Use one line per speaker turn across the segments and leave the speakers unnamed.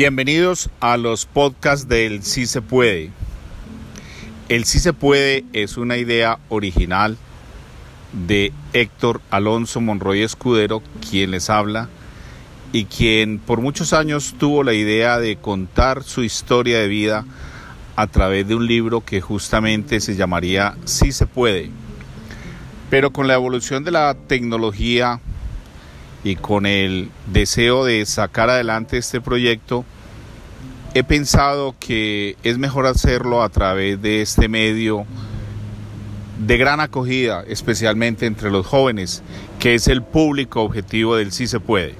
Bienvenidos a los podcasts del Sí se puede. El Sí se puede es una idea original de Héctor Alonso Monroy Escudero, quien les habla y quien por muchos años tuvo la idea de contar su historia de vida a través de un libro que justamente se llamaría Sí se puede. Pero con la evolución de la tecnología y con el deseo de sacar adelante este proyecto, he pensado que es mejor hacerlo a través de este medio de gran acogida, especialmente entre los jóvenes, que es el público objetivo del Sí se puede.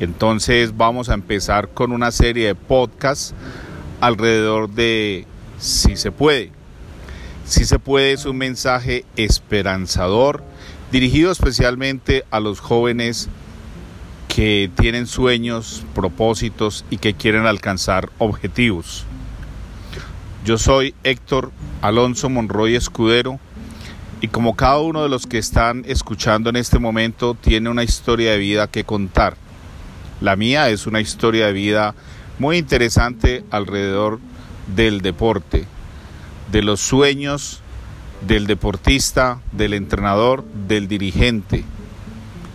Entonces vamos a empezar con una serie de podcasts alrededor de Si se puede. Si se puede es un mensaje esperanzador dirigido especialmente a los jóvenes que tienen sueños, propósitos y que quieren alcanzar objetivos. Yo soy Héctor Alonso Monroy Escudero y como cada uno de los que están escuchando en este momento tiene una historia de vida que contar. La mía es una historia de vida muy interesante alrededor del deporte, de los sueños del deportista, del entrenador, del dirigente,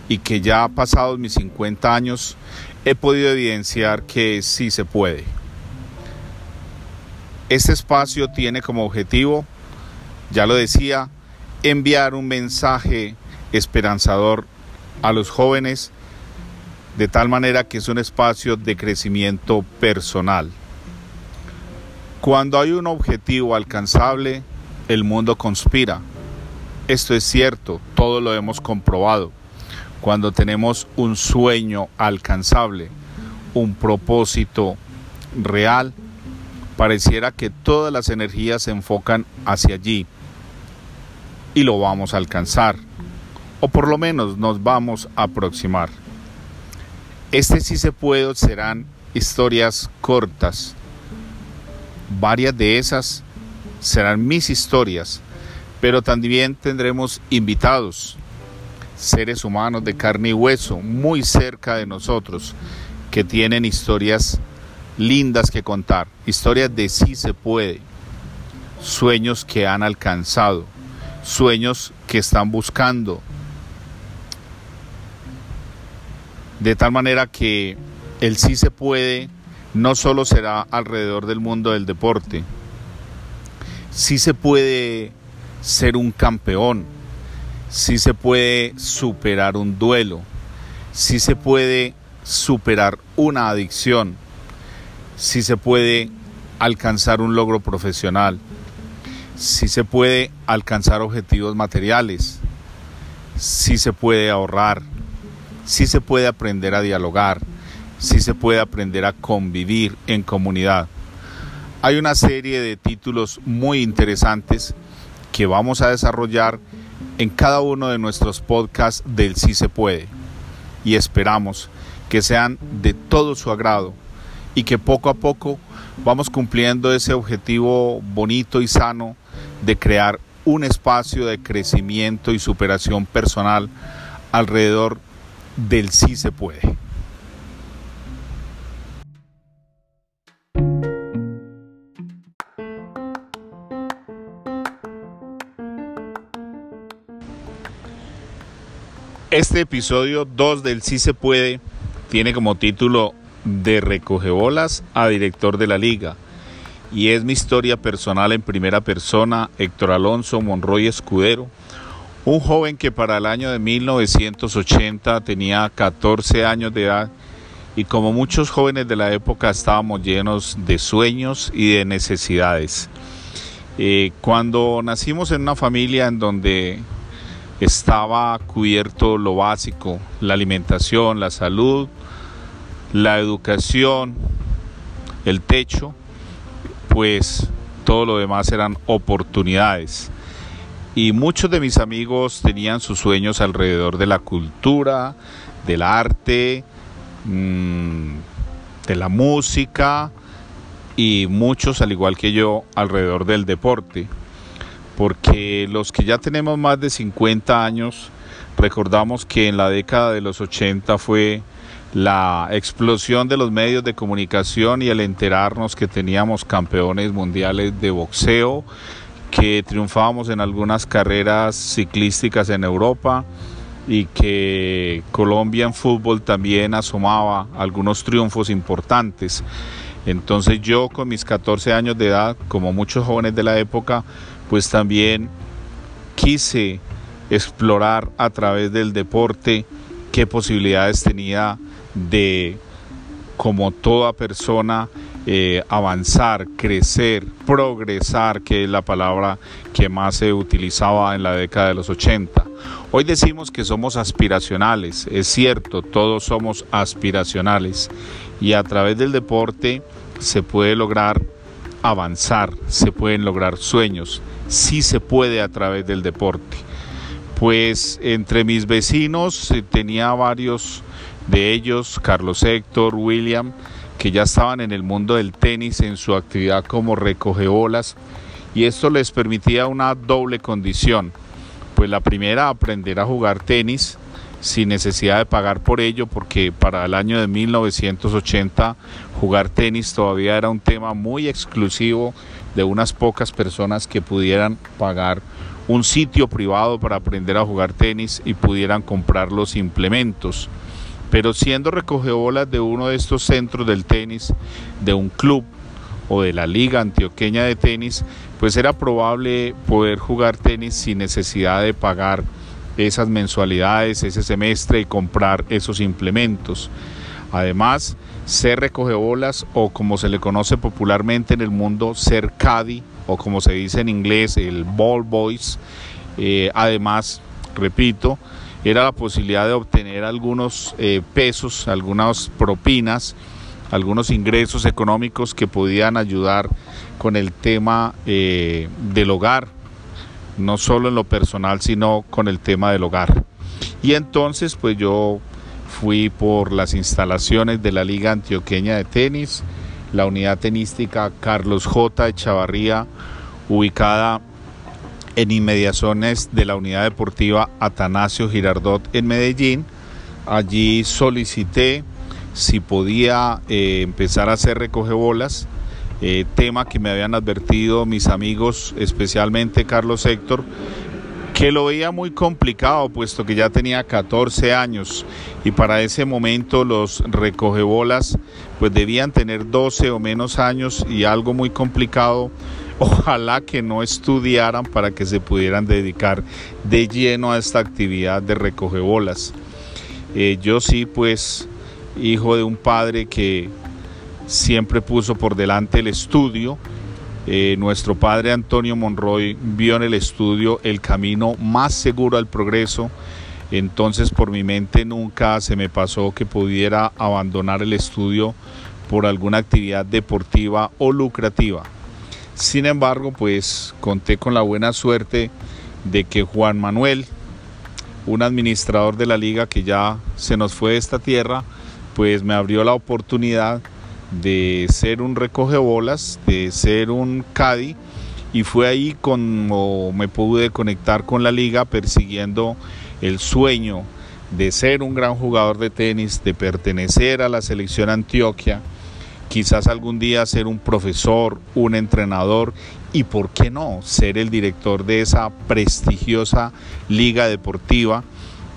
y que ya pasados mis 50 años he podido evidenciar que sí se puede. Este espacio tiene como objetivo, ya lo decía, enviar un mensaje esperanzador a los jóvenes de tal manera que es un espacio de crecimiento personal. Cuando hay un objetivo alcanzable, el mundo conspira. Esto es cierto, todo lo hemos comprobado. Cuando tenemos un sueño alcanzable, un propósito real, pareciera que todas las energías se enfocan hacia allí y lo vamos a alcanzar, o por lo menos nos vamos a aproximar. Este sí se puede serán historias cortas. Varias de esas serán mis historias, pero también tendremos invitados, seres humanos de carne y hueso, muy cerca de nosotros, que tienen historias lindas que contar, historias de sí se puede, sueños que han alcanzado, sueños que están buscando, de tal manera que el sí se puede no solo será alrededor del mundo del deporte, sí se puede ser un campeón, sí se puede superar un duelo, sí se puede superar una adicción, sí se puede alcanzar un logro profesional, sí se puede alcanzar objetivos materiales, sí se puede ahorrar, sí se puede aprender a dialogar, sí se puede aprender a convivir en comunidad. Hay una serie de títulos muy interesantes que vamos a desarrollar en cada uno de nuestros podcasts del Sí se puede y esperamos que sean de todo su agrado y que poco a poco vamos cumpliendo ese objetivo bonito y sano de crear un espacio de crecimiento y superación personal alrededor del sí se puede. Este episodio 2 del Sí se puede tiene como título De recogebolas a director de la liga y es mi historia personal en primera persona, Héctor Alonso Monroy Escudero, un joven que para el año de 1980 tenía 14 años de edad y como muchos jóvenes de la época estábamos llenos de sueños y de necesidades. Eh, cuando nacimos en una familia en donde estaba cubierto lo básico, la alimentación, la salud, la educación, el techo, pues todo lo demás eran oportunidades. Y muchos de mis amigos tenían sus sueños alrededor de la cultura, del arte, mm, de la música y muchos, al igual que yo, alrededor del deporte porque los que ya tenemos más de 50 años recordamos que en la década de los 80 fue la explosión de los medios de comunicación y el enterarnos que teníamos campeones mundiales de boxeo, que triunfábamos en algunas carreras ciclísticas en Europa y que Colombia en fútbol también asomaba algunos triunfos importantes. Entonces yo con mis 14 años de edad, como muchos jóvenes de la época, pues también quise explorar a través del deporte qué posibilidades tenía de, como toda persona, eh, avanzar, crecer, progresar, que es la palabra que más se utilizaba en la década de los 80. Hoy decimos que somos aspiracionales, es cierto, todos somos aspiracionales y a través del deporte se puede lograr avanzar, se pueden lograr sueños, sí se puede a través del deporte. Pues entre mis vecinos eh, tenía varios de ellos, Carlos Héctor, William, que ya estaban en el mundo del tenis en su actividad como recogebolas y esto les permitía una doble condición. Pues la primera, aprender a jugar tenis sin necesidad de pagar por ello, porque para el año de 1980 jugar tenis todavía era un tema muy exclusivo de unas pocas personas que pudieran pagar un sitio privado para aprender a jugar tenis y pudieran comprar los implementos. Pero siendo recogebolas de uno de estos centros del tenis, de un club o de la Liga Antioqueña de Tenis, pues era probable poder jugar tenis sin necesidad de pagar esas mensualidades, ese semestre y comprar esos implementos. Además, ser recogebolas o como se le conoce popularmente en el mundo, ser caddy o como se dice en inglés, el ball boys. Eh, además, repito, era la posibilidad de obtener algunos eh, pesos, algunas propinas, algunos ingresos económicos que podían ayudar con el tema eh, del hogar, no solo en lo personal, sino con el tema del hogar. Y entonces pues yo fui por las instalaciones de la Liga Antioqueña de Tenis, la unidad tenística Carlos J. Chavarría, ubicada en inmediaciones de la unidad deportiva Atanasio Girardot en Medellín. Allí solicité si podía eh, empezar a hacer recogebolas eh, tema que me habían advertido mis amigos, especialmente Carlos Héctor, que lo veía muy complicado puesto que ya tenía 14 años y para ese momento los recogebolas pues debían tener 12 o menos años y algo muy complicado ojalá que no estudiaran para que se pudieran dedicar de lleno a esta actividad de recogebolas. Eh, yo sí pues hijo de un padre que siempre puso por delante el estudio. Eh, nuestro padre Antonio Monroy vio en el estudio el camino más seguro al progreso. Entonces por mi mente nunca se me pasó que pudiera abandonar el estudio por alguna actividad deportiva o lucrativa. Sin embargo, pues conté con la buena suerte de que Juan Manuel, un administrador de la liga que ya se nos fue de esta tierra, pues me abrió la oportunidad de ser un recogebolas, de ser un caddy y fue ahí como me pude conectar con la liga persiguiendo el sueño de ser un gran jugador de tenis, de pertenecer a la selección Antioquia, quizás algún día ser un profesor, un entrenador y, ¿por qué no?, ser el director de esa prestigiosa liga deportiva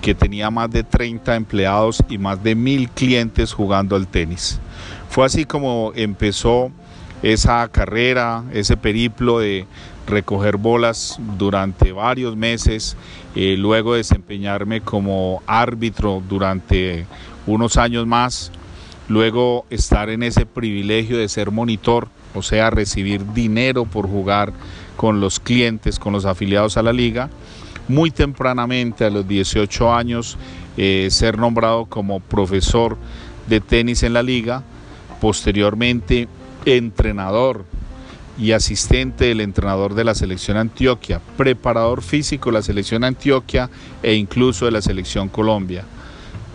que tenía más de 30 empleados y más de mil clientes jugando al tenis. Fue así como empezó esa carrera, ese periplo de recoger bolas durante varios meses, eh, luego desempeñarme como árbitro durante unos años más, luego estar en ese privilegio de ser monitor, o sea, recibir dinero por jugar con los clientes, con los afiliados a la liga, muy tempranamente, a los 18 años, eh, ser nombrado como profesor de tenis en la liga, posteriormente entrenador y asistente del entrenador de la selección Antioquia, preparador físico de la selección Antioquia e incluso de la selección Colombia.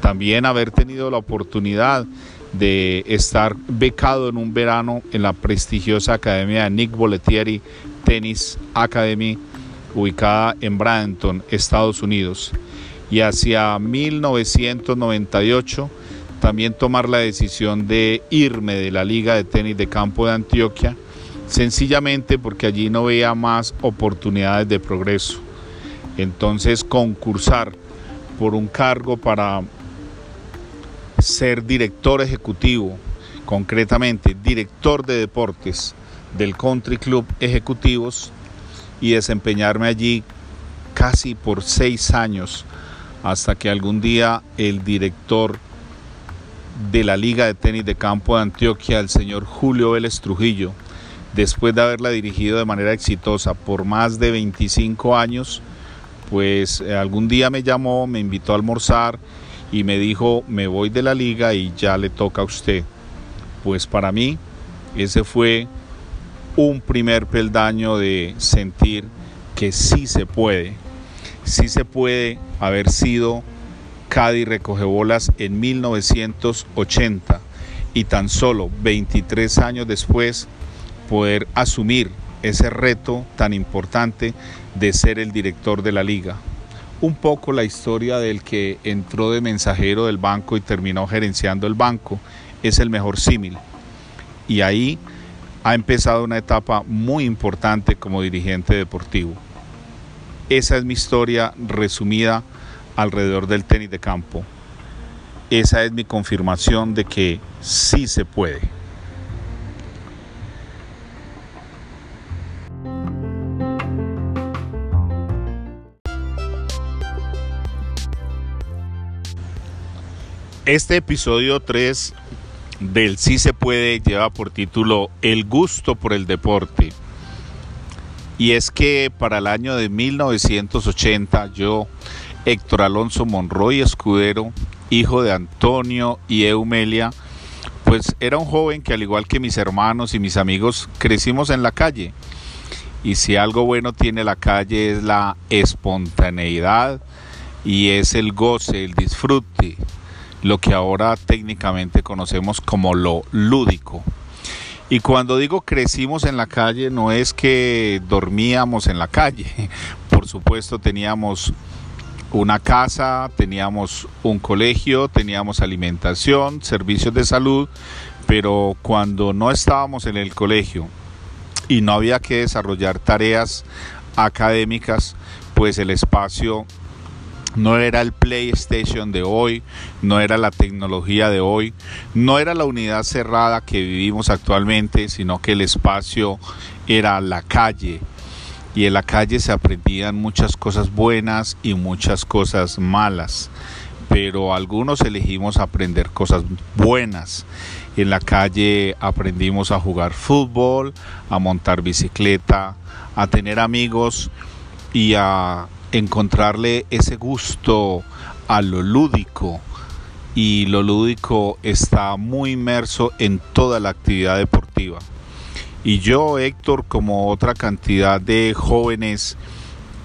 También haber tenido la oportunidad de estar becado en un verano en la prestigiosa academia de Nick Bollettieri Tennis Academy, ubicada en Bradenton, Estados Unidos. Y hacia 1998 también tomar la decisión de irme de la Liga de Tenis de Campo de Antioquia, sencillamente porque allí no veía más oportunidades de progreso. Entonces concursar por un cargo para ser director ejecutivo, concretamente director de deportes del Country Club Ejecutivos y desempeñarme allí casi por seis años hasta que algún día el director de la Liga de Tenis de Campo de Antioquia, el señor Julio Vélez Trujillo, después de haberla dirigido de manera exitosa por más de 25 años, pues eh, algún día me llamó, me invitó a almorzar y me dijo, me voy de la liga y ya le toca a usted. Pues para mí ese fue un primer peldaño de sentir que sí se puede, sí se puede haber sido Cádiz bolas en 1980 y tan solo 23 años después poder asumir ese reto tan importante de ser el director de la liga. Un poco la historia del que entró de mensajero del banco y terminó gerenciando el banco es el mejor símil. Y ahí ha empezado una etapa muy importante como dirigente deportivo. Esa es mi historia resumida alrededor del tenis de campo. Esa es mi confirmación de que sí se puede. Este episodio 3 del Sí se puede lleva por título El gusto por el deporte. Y es que para el año de 1980 yo Héctor Alonso Monroy Escudero, hijo de Antonio y Eumelia, pues era un joven que al igual que mis hermanos y mis amigos crecimos en la calle. Y si algo bueno tiene la calle es la espontaneidad y es el goce, el disfrute, lo que ahora técnicamente conocemos como lo lúdico. Y cuando digo crecimos en la calle no es que dormíamos en la calle, por supuesto teníamos una casa, teníamos un colegio, teníamos alimentación, servicios de salud, pero cuando no estábamos en el colegio y no había que desarrollar tareas académicas, pues el espacio no era el PlayStation de hoy, no era la tecnología de hoy, no era la unidad cerrada que vivimos actualmente, sino que el espacio era la calle, y en la calle se aprendían muchas cosas buenas y muchas cosas malas, pero algunos elegimos aprender cosas buenas. En la calle aprendimos a jugar fútbol, a montar bicicleta, a tener amigos y a encontrarle ese gusto a lo lúdico. Y lo lúdico está muy inmerso en toda la actividad deportiva. Y yo, Héctor, como otra cantidad de jóvenes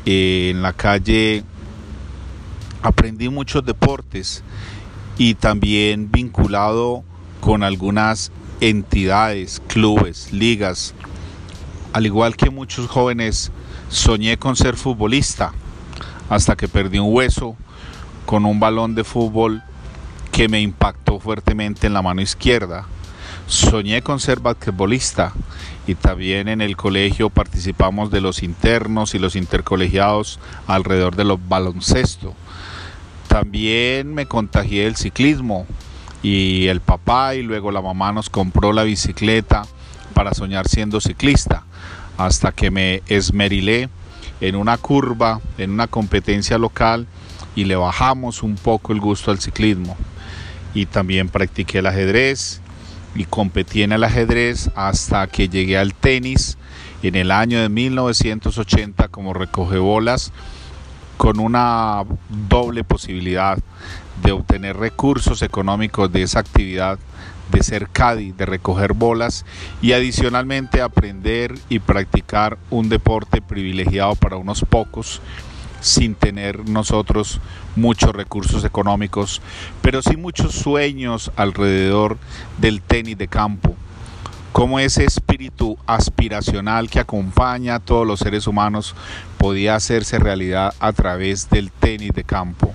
eh, en la calle, aprendí muchos deportes y también vinculado con algunas entidades, clubes, ligas. Al igual que muchos jóvenes, soñé con ser futbolista hasta que perdí un hueso con un balón de fútbol que me impactó fuertemente en la mano izquierda Soñé con ser basquetbolista y también en el colegio participamos de los internos y los intercolegiados alrededor de los baloncesto. También me contagié del ciclismo y el papá y luego la mamá nos compró la bicicleta para soñar siendo ciclista hasta que me esmerilé en una curva, en una competencia local y le bajamos un poco el gusto al ciclismo. Y también practiqué el ajedrez y competí en el ajedrez hasta que llegué al tenis en el año de 1980 como recoge bolas con una doble posibilidad de obtener recursos económicos de esa actividad de ser caddy, de recoger bolas y adicionalmente aprender y practicar un deporte privilegiado para unos pocos sin tener nosotros muchos recursos económicos, pero sí muchos sueños alrededor del tenis de campo, como ese espíritu aspiracional que acompaña a todos los seres humanos podía hacerse realidad a través del tenis de campo.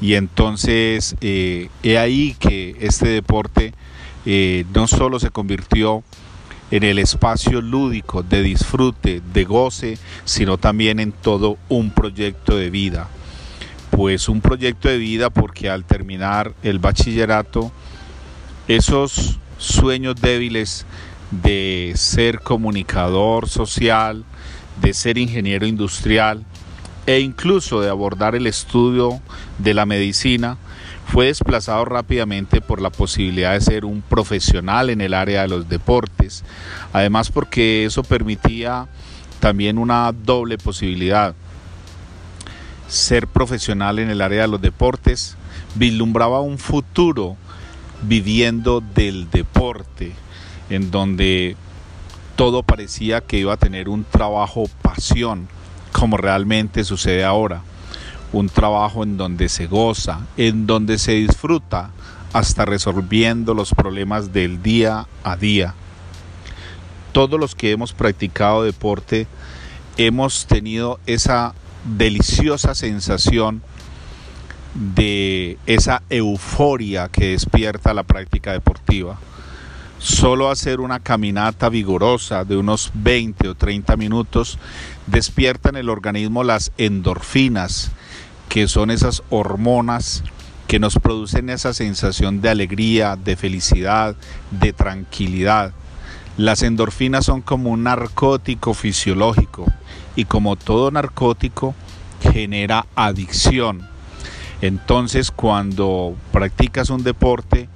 Y entonces eh, he ahí que este deporte eh, no solo se convirtió en el espacio lúdico de disfrute, de goce, sino también en todo un proyecto de vida. Pues un proyecto de vida porque al terminar el bachillerato, esos sueños débiles de ser comunicador social, de ser ingeniero industrial e incluso de abordar el estudio de la medicina, fue desplazado rápidamente por la posibilidad de ser un profesional en el área de los deportes, además porque eso permitía también una doble posibilidad. Ser profesional en el área de los deportes vislumbraba un futuro viviendo del deporte, en donde todo parecía que iba a tener un trabajo pasión, como realmente sucede ahora. Un trabajo en donde se goza, en donde se disfruta, hasta resolviendo los problemas del día a día. Todos los que hemos practicado deporte hemos tenido esa deliciosa sensación de esa euforia que despierta la práctica deportiva. Solo hacer una caminata vigorosa de unos 20 o 30 minutos despierta en el organismo las endorfinas, que son esas hormonas que nos producen esa sensación de alegría, de felicidad, de tranquilidad. Las endorfinas son como un narcótico fisiológico y como todo narcótico genera adicción entonces cuando practicas un deporte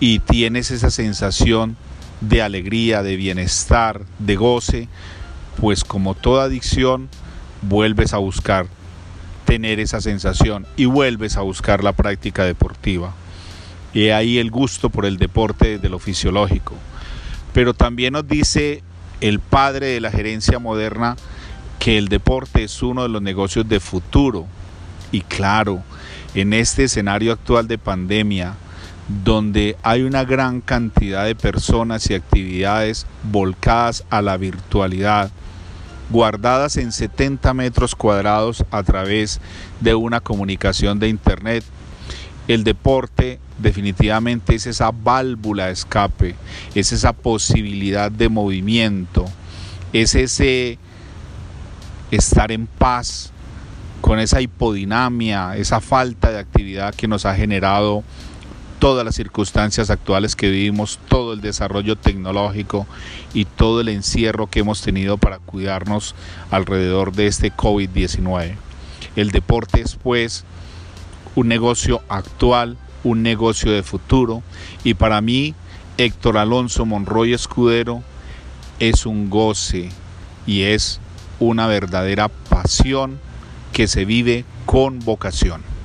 y tienes esa sensación de alegría, de bienestar, de goce, pues como toda adicción, vuelves a buscar tener esa sensación y vuelves a buscar la práctica deportiva. Y ahí el gusto por el deporte de lo fisiológico. Pero también nos dice el padre de la gerencia moderna que el deporte es uno de los negocios de futuro y claro, en este escenario actual de pandemia, donde hay una gran cantidad de personas y actividades volcadas a la virtualidad, guardadas en 70 metros cuadrados a través de una comunicación de Internet, el deporte definitivamente es esa válvula de escape, es esa posibilidad de movimiento, es ese estar en paz, con esa hipodinamia, esa falta de actividad que nos ha generado todas las circunstancias actuales que vivimos, todo el desarrollo tecnológico y todo el encierro que hemos tenido para cuidarnos alrededor de este COVID-19. El deporte es pues un negocio actual, un negocio de futuro y para mí Héctor Alonso Monroy Escudero es un goce y es una verdadera pasión que se vive con vocación.